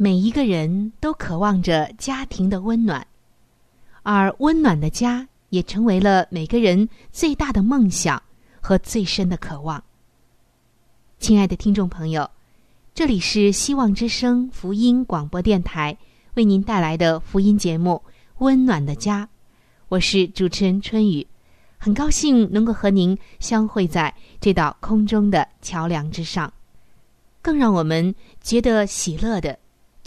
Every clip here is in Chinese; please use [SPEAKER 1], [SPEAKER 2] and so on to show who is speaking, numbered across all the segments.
[SPEAKER 1] 每一个人都渴望着家庭的温暖，而温暖的家也成为了每个人最大的梦想和最深的渴望。亲爱的听众朋友，这里是希望之声福音广播电台为您带来的福音节目《温暖的家》，我是主持人春雨，很高兴能够和您相会在这道空中的桥梁之上，更让我们觉得喜乐的。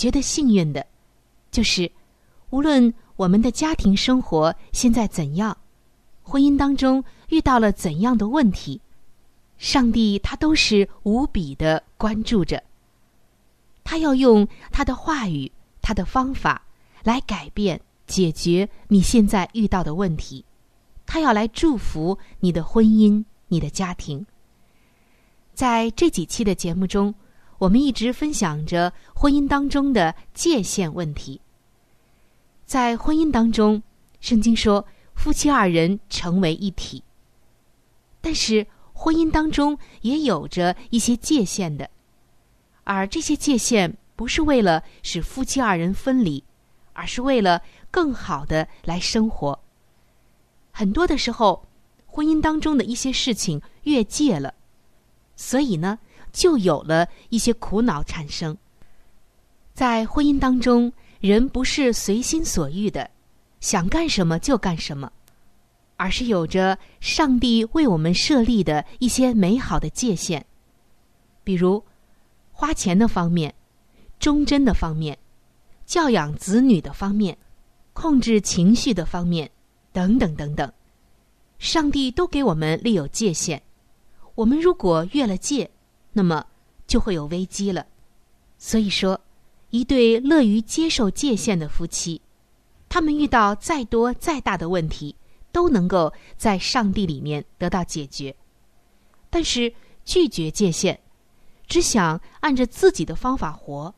[SPEAKER 1] 觉得幸运的，就是无论我们的家庭生活现在怎样，婚姻当中遇到了怎样的问题，上帝他都是无比的关注着。他要用他的话语、他的方法来改变、解决你现在遇到的问题，他要来祝福你的婚姻、你的家庭。在这几期的节目中。我们一直分享着婚姻当中的界限问题。在婚姻当中，圣经说夫妻二人成为一体。但是婚姻当中也有着一些界限的，而这些界限不是为了使夫妻二人分离，而是为了更好的来生活。很多的时候，婚姻当中的一些事情越界了，所以呢。就有了一些苦恼产生。在婚姻当中，人不是随心所欲的，想干什么就干什么，而是有着上帝为我们设立的一些美好的界限，比如花钱的方面、忠贞的方面、教养子女的方面、控制情绪的方面等等等等，上帝都给我们立有界限。我们如果越了界，那么就会有危机了。所以说，一对乐于接受界限的夫妻，他们遇到再多再大的问题，都能够在上帝里面得到解决。但是拒绝界限，只想按着自己的方法活，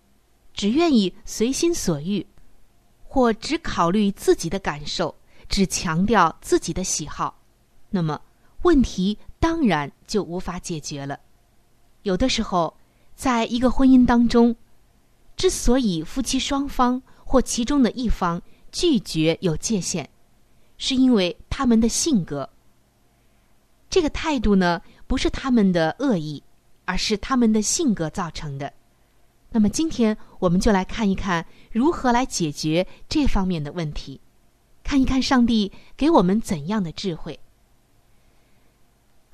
[SPEAKER 1] 只愿意随心所欲，或只考虑自己的感受，只强调自己的喜好，那么问题当然就无法解决了。有的时候，在一个婚姻当中，之所以夫妻双方或其中的一方拒绝有界限，是因为他们的性格。这个态度呢，不是他们的恶意，而是他们的性格造成的。那么，今天我们就来看一看如何来解决这方面的问题，看一看上帝给我们怎样的智慧。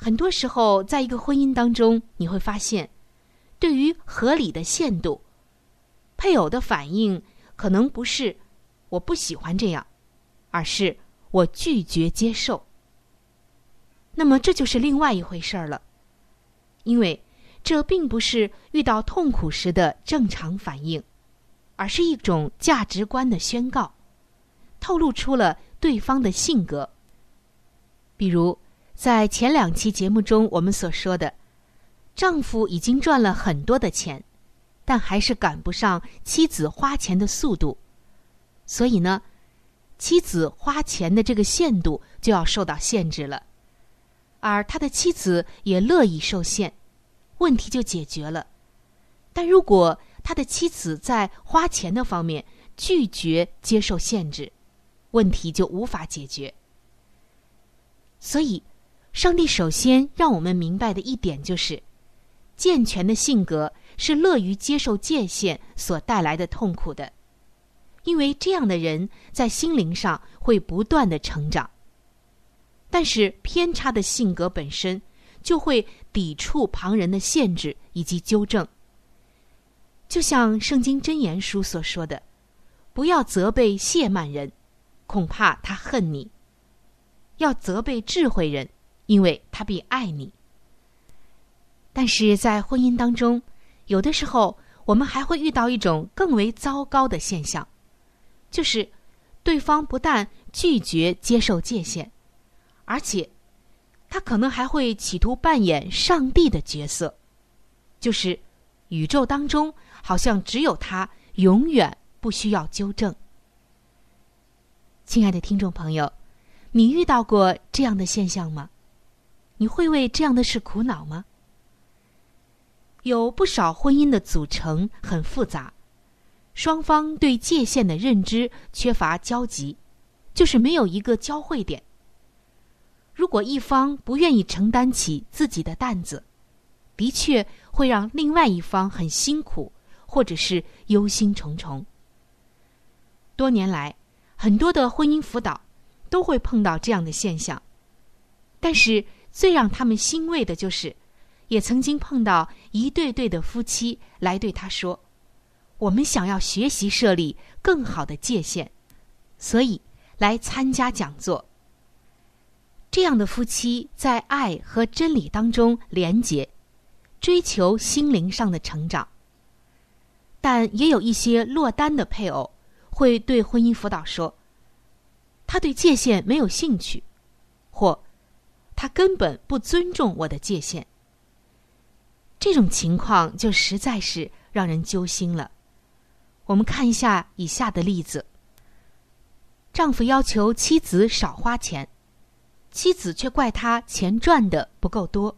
[SPEAKER 1] 很多时候，在一个婚姻当中，你会发现，对于合理的限度，配偶的反应可能不是“我不喜欢这样”，而是“我拒绝接受”。那么这就是另外一回事儿了，因为这并不是遇到痛苦时的正常反应，而是一种价值观的宣告，透露出了对方的性格，比如。在前两期节目中，我们所说的，丈夫已经赚了很多的钱，但还是赶不上妻子花钱的速度，所以呢，妻子花钱的这个限度就要受到限制了，而他的妻子也乐意受限，问题就解决了。但如果他的妻子在花钱的方面拒绝接受限制，问题就无法解决。所以，上帝首先让我们明白的一点就是，健全的性格是乐于接受界限所带来的痛苦的，因为这样的人在心灵上会不断的成长。但是偏差的性格本身就会抵触旁人的限制以及纠正。就像圣经箴言书所说的：“不要责备谢曼人，恐怕他恨你；要责备智慧人，因为他必爱你。”但是在婚姻当中，有的时候我们还会遇到一种更为糟糕的现象，就是对方不但拒绝接受界限，而且他可能还会企图扮演上帝的角色，就是宇宙当中。好像只有他永远不需要纠正。亲爱的听众朋友，你遇到过这样的现象吗？你会为这样的事苦恼吗？有不少婚姻的组成很复杂，双方对界限的认知缺乏交集，就是没有一个交汇点。如果一方不愿意承担起自己的担子，的确会让另外一方很辛苦。或者是忧心忡忡。多年来，很多的婚姻辅导都会碰到这样的现象，但是最让他们欣慰的就是，也曾经碰到一对对的夫妻来对他说：“我们想要学习设立更好的界限，所以来参加讲座。”这样的夫妻在爱和真理当中连结，追求心灵上的成长。但也有一些落单的配偶会对婚姻辅导说：“他对界限没有兴趣，或他根本不尊重我的界限。”这种情况就实在是让人揪心了。我们看一下以下的例子：丈夫要求妻子少花钱，妻子却怪他钱赚的不够多；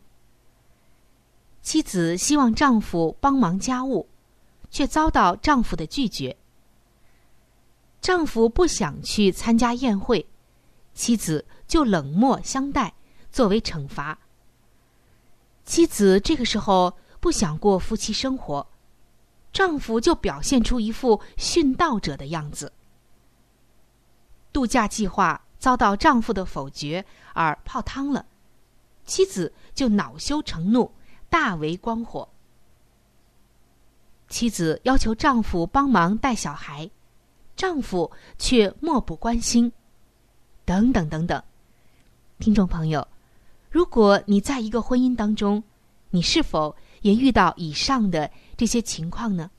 [SPEAKER 1] 妻子希望丈夫帮忙家务。却遭到丈夫的拒绝。丈夫不想去参加宴会，妻子就冷漠相待，作为惩罚。妻子这个时候不想过夫妻生活，丈夫就表现出一副殉道者的样子。度假计划遭到丈夫的否决而泡汤了，妻子就恼羞成怒，大为光火。妻子要求丈夫帮忙带小孩，丈夫却漠不关心，等等等等。听众朋友，如果你在一个婚姻当中，你是否也遇到以上的这些情况呢？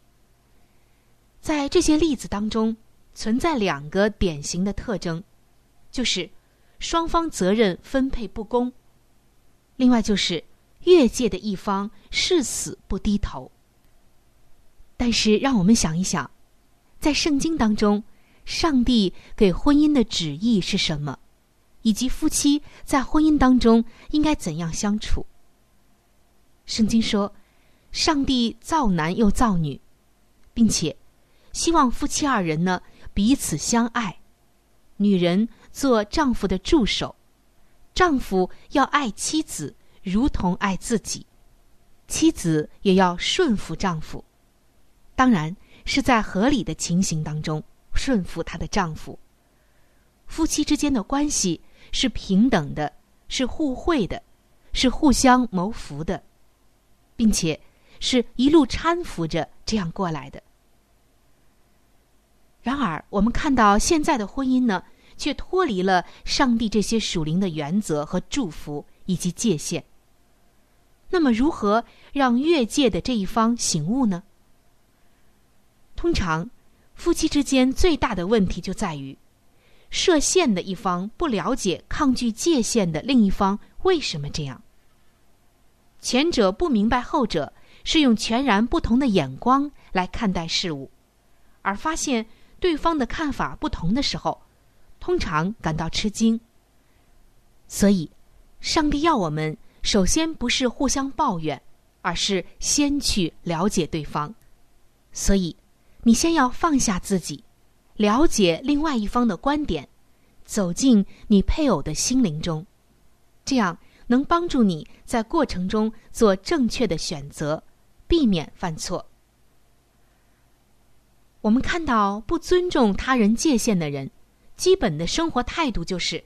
[SPEAKER 1] 在这些例子当中，存在两个典型的特征，就是双方责任分配不公，另外就是越界的一方誓死不低头。但是，让我们想一想，在圣经当中，上帝给婚姻的旨意是什么，以及夫妻在婚姻当中应该怎样相处。圣经说，上帝造男又造女，并且希望夫妻二人呢彼此相爱，女人做丈夫的助手，丈夫要爱妻子如同爱自己，妻子也要顺服丈夫。当然是在合理的情形当中顺服她的丈夫。夫妻之间的关系是平等的，是互惠的，是互相谋福的，并且是一路搀扶着这样过来的。然而，我们看到现在的婚姻呢，却脱离了上帝这些属灵的原则和祝福以及界限。那么，如何让越界的这一方醒悟呢？通常，夫妻之间最大的问题就在于，设限的一方不了解抗拒界限的另一方为什么这样。前者不明白后者是用全然不同的眼光来看待事物，而发现对方的看法不同的时候，通常感到吃惊。所以，上帝要我们首先不是互相抱怨，而是先去了解对方。所以，你先要放下自己，了解另外一方的观点，走进你配偶的心灵中，这样能帮助你在过程中做正确的选择。避免犯错。我们看到不尊重他人界限的人，基本的生活态度就是：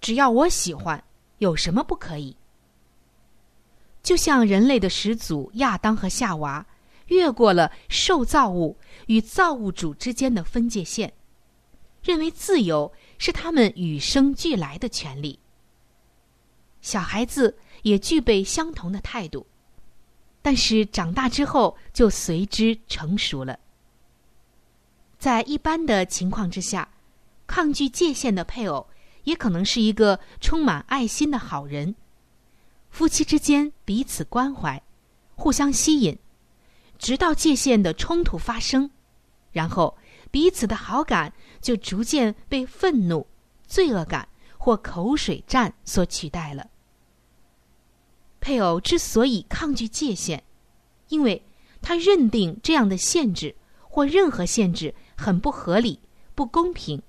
[SPEAKER 1] 只要我喜欢，有什么不可以？就像人类的始祖亚当和夏娃，越过了受造物与造物主之间的分界线，认为自由是他们与生俱来的权利。小孩子也具备相同的态度。但是长大之后就随之成熟了。在一般的情况之下，抗拒界限的配偶也可能是一个充满爱心的好人。夫妻之间彼此关怀，互相吸引，直到界限的冲突发生，然后彼此的好感就逐渐被愤怒、罪恶感或口水战所取代了。配偶之所以抗拒界限，因为他认定这样的限制或任何限制很不合理、不公平，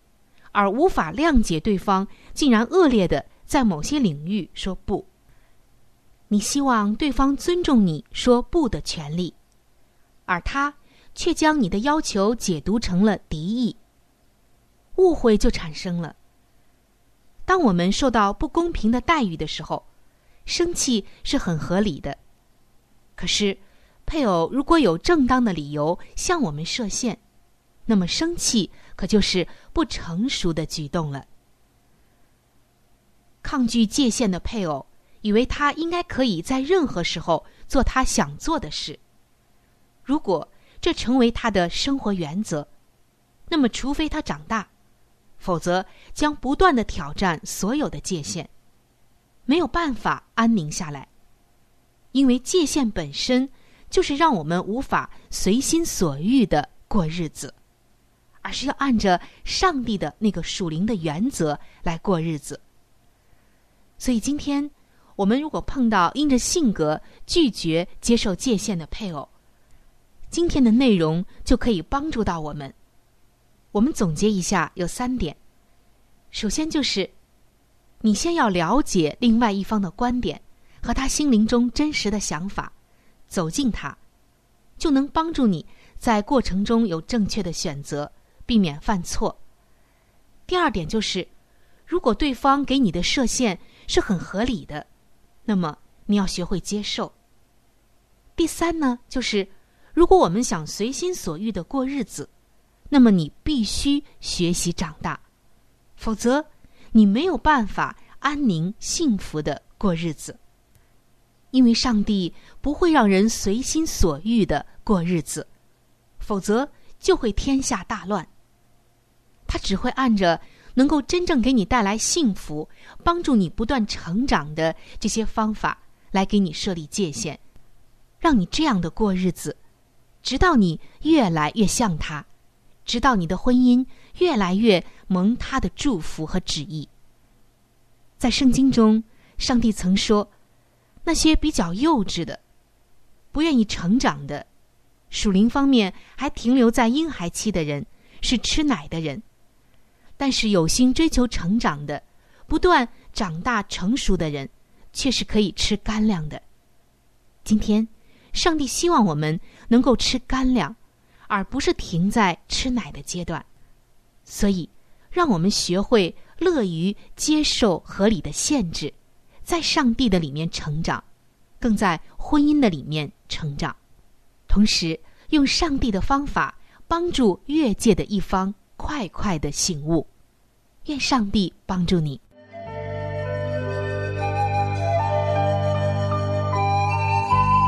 [SPEAKER 1] 而无法谅解对方竟然恶劣的在某些领域说不。你希望对方尊重你说不的权利，而他却将你的要求解读成了敌意，误会就产生了。当我们受到不公平的待遇的时候。生气是很合理的，可是，配偶如果有正当的理由向我们设限，那么生气可就是不成熟的举动了。抗拒界限的配偶，以为他应该可以在任何时候做他想做的事。如果这成为他的生活原则，那么除非他长大，否则将不断的挑战所有的界限。没有办法安宁下来，因为界限本身就是让我们无法随心所欲的过日子，而是要按着上帝的那个属灵的原则来过日子。所以，今天我们如果碰到因着性格拒绝接受界限的配偶，今天的内容就可以帮助到我们。我们总结一下，有三点。首先就是。你先要了解另外一方的观点和他心灵中真实的想法，走近他，就能帮助你在过程中有正确的选择，避免犯错。第二点就是，如果对方给你的设限是很合理的，那么你要学会接受。第三呢，就是如果我们想随心所欲的过日子，那么你必须学习长大，否则。你没有办法安宁幸福的过日子，因为上帝不会让人随心所欲的过日子，否则就会天下大乱。他只会按着能够真正给你带来幸福、帮助你不断成长的这些方法来给你设立界限，让你这样的过日子，直到你越来越像他，直到你的婚姻越来越。蒙他的祝福和旨意。在圣经中，上帝曾说：“那些比较幼稚的、不愿意成长的、属灵方面还停留在婴孩期的人，是吃奶的人；但是有心追求成长的、不断长大成熟的人，却是可以吃干粮的。”今天，上帝希望我们能够吃干粮，而不是停在吃奶的阶段。所以。让我们学会乐于接受合理的限制，在上帝的里面成长，更在婚姻的里面成长，同时用上帝的方法帮助越界的一方快快的醒悟。愿上帝帮助你。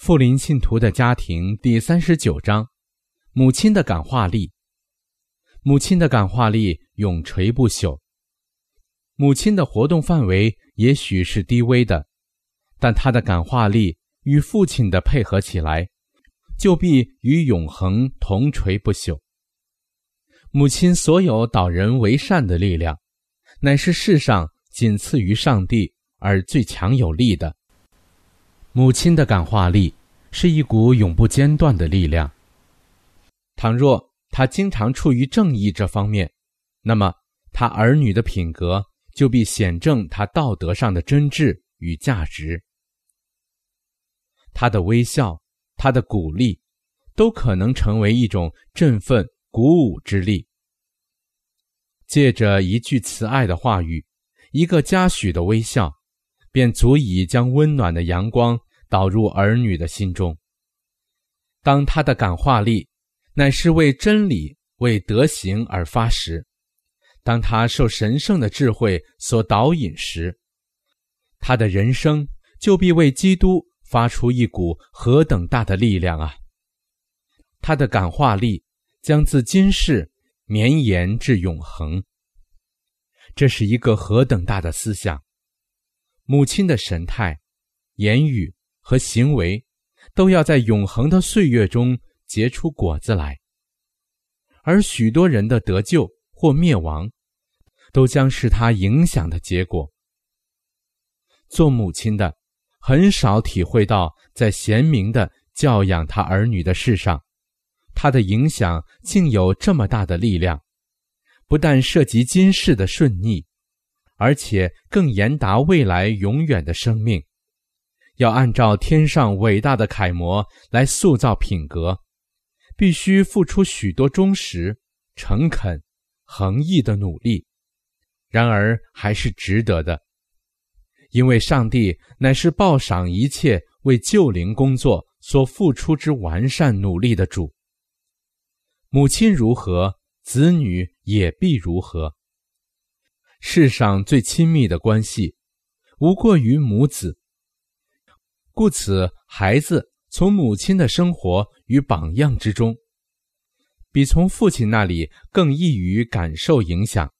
[SPEAKER 2] 富林信徒的家庭第三十九章：母亲的感化力。母亲的感化力永垂不朽。母亲的活动范围。也许是低微的，但她的感化力与父亲的配合起来，就必与永恒同垂不朽。母亲所有导人为善的力量，乃是世上仅次于上帝而最强有力的。母亲的感化力是一股永不间断的力量。倘若他经常处于正义这方面，那么他儿女的品格。就必显证他道德上的真挚与价值。他的微笑，他的鼓励，都可能成为一种振奋、鼓舞之力。借着一句慈爱的话语，一个嘉许的微笑，便足以将温暖的阳光导入儿女的心中。当他的感化力乃是为真理、为德行而发时，当他受神圣的智慧所导引时，他的人生就必为基督发出一股何等大的力量啊！他的感化力将自今世绵延至永恒。这是一个何等大的思想！母亲的神态、言语和行为，都要在永恒的岁月中结出果子来，而许多人的得救。或灭亡，都将是他影响的结果。做母亲的很少体会到，在贤明的教养他儿女的事上，他的影响竟有这么大的力量，不但涉及今世的顺逆，而且更严达未来永远的生命。要按照天上伟大的楷模来塑造品格，必须付出许多忠实、诚恳。恒毅的努力，然而还是值得的，因为上帝乃是报赏一切为救灵工作所付出之完善努力的主。母亲如何，子女也必如何。世上最亲密的关系，无过于母子，故此孩子从母亲的生活与榜样之中。比从父亲那里更易于感受影响，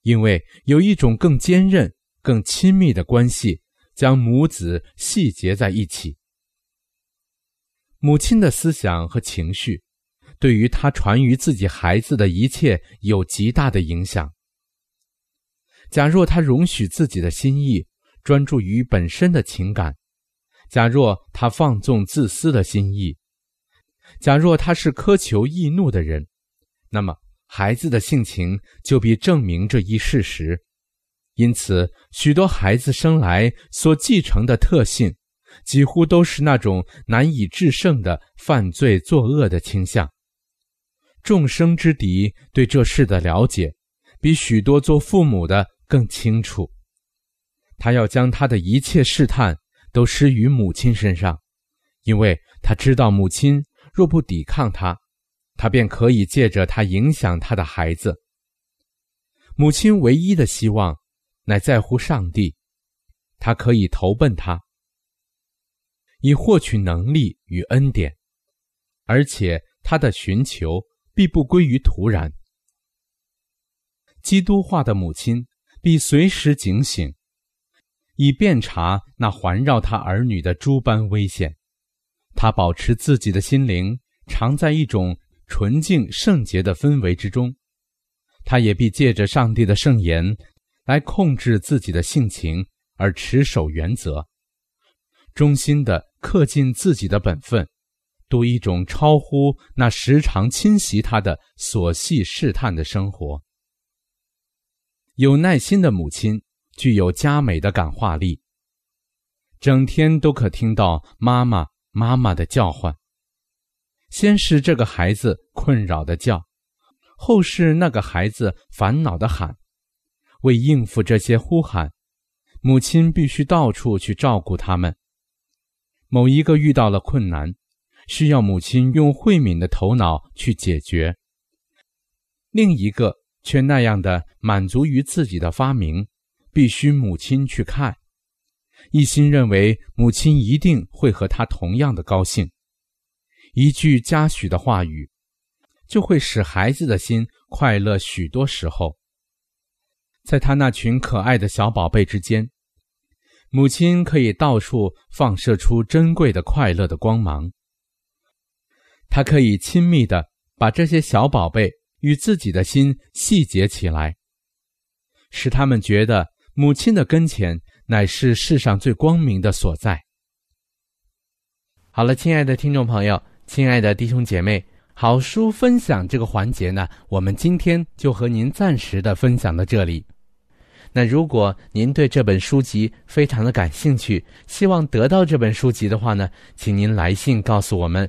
[SPEAKER 2] 因为有一种更坚韧、更亲密的关系将母子系结在一起。母亲的思想和情绪，对于他传于自己孩子的一切有极大的影响。假若他容许自己的心意专注于本身的情感，假若他放纵自私的心意。假若他是苛求易怒的人，那么孩子的性情就必证明这一事实。因此，许多孩子生来所继承的特性，几乎都是那种难以制胜的犯罪作恶的倾向。众生之敌对这事的了解，比许多做父母的更清楚。他要将他的一切试探都施于母亲身上，因为他知道母亲若不抵抗他，他便可以借着他影响他的孩子。母亲唯一的希望，乃在乎上帝，他可以投奔他，以获取能力与恩典，而且他的寻求必不归于徒然。基督化的母亲必随时警醒，以便察那环绕他儿女的诸般危险。他保持自己的心灵常在一种纯净圣洁的氛围之中。他也必借着上帝的圣言，来控制自己的性情，而持守原则，忠心的恪尽自己的本分，度一种超乎那时常侵袭他的琐细试探的生活。有耐心的母亲具有佳美的感化力，整天都可听到妈妈妈妈的叫唤。先是这个孩子困扰的叫。后是那个孩子烦恼的喊，为应付这些呼喊，母亲必须到处去照顾他们。某一个遇到了困难，需要母亲用慧敏的头脑去解决；另一个却那样的满足于自己的发明，必须母亲去看，一心认为母亲一定会和他同样的高兴。一句嘉许的话语。就会使孩子的心快乐许多时候，在他那群可爱的小宝贝之间，母亲可以到处放射出珍贵的快乐的光芒。他可以亲密的把这些小宝贝与自己的心细结起来，使他们觉得母亲的跟前乃是世上最光明的所在。好了，亲爱的听众朋友，亲爱的弟兄姐妹。好书分享这个环节呢，我们今天就和您暂时的分享到这里。那如果您对这本书籍非常的感兴趣，希望得到这本书籍的话呢，请您来信告诉我们，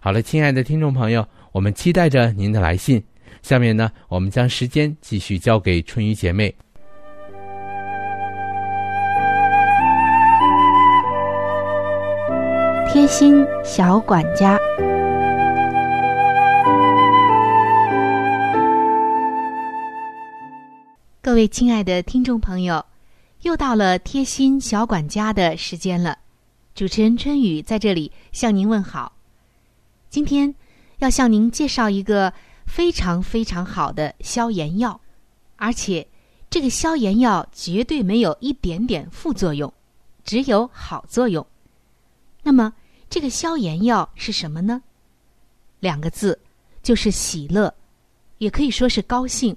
[SPEAKER 2] 好了，亲爱的听众朋友，我们期待着您的来信。下面呢，我们将时间继续交给春雨姐妹。
[SPEAKER 1] 贴心小管家，各位亲爱的听众朋友，又到了贴心小管家的时间了。主持人春雨在这里向您问好。今天要向您介绍一个非常非常好的消炎药，而且这个消炎药绝对没有一点点副作用，只有好作用。那么，这个消炎药是什么呢？两个字，就是喜乐，也可以说是高兴。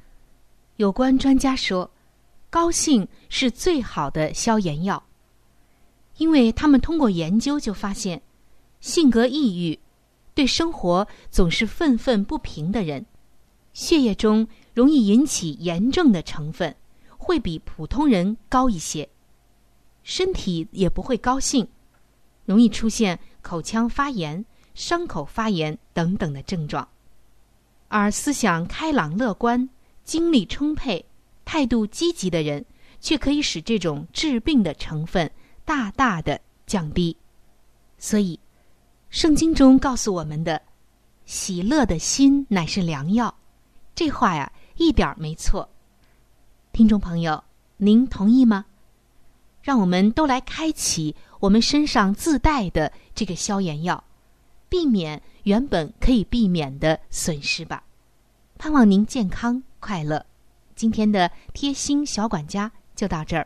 [SPEAKER 1] 有关专家说，高兴是最好的消炎药，因为他们通过研究就发现，性格抑郁、对生活总是愤愤不平的人，血液中容易引起炎症的成分会比普通人高一些，身体也不会高兴。容易出现口腔发炎、伤口发炎等等的症状，而思想开朗乐观、精力充沛、态度积极的人，却可以使这种治病的成分大大的降低。所以，圣经中告诉我们的“喜乐的心乃是良药”，这话呀一点没错。听众朋友，您同意吗？让我们都来开启。我们身上自带的这个消炎药，避免原本可以避免的损失吧。盼望您健康快乐。今天的贴心小管家就到这儿。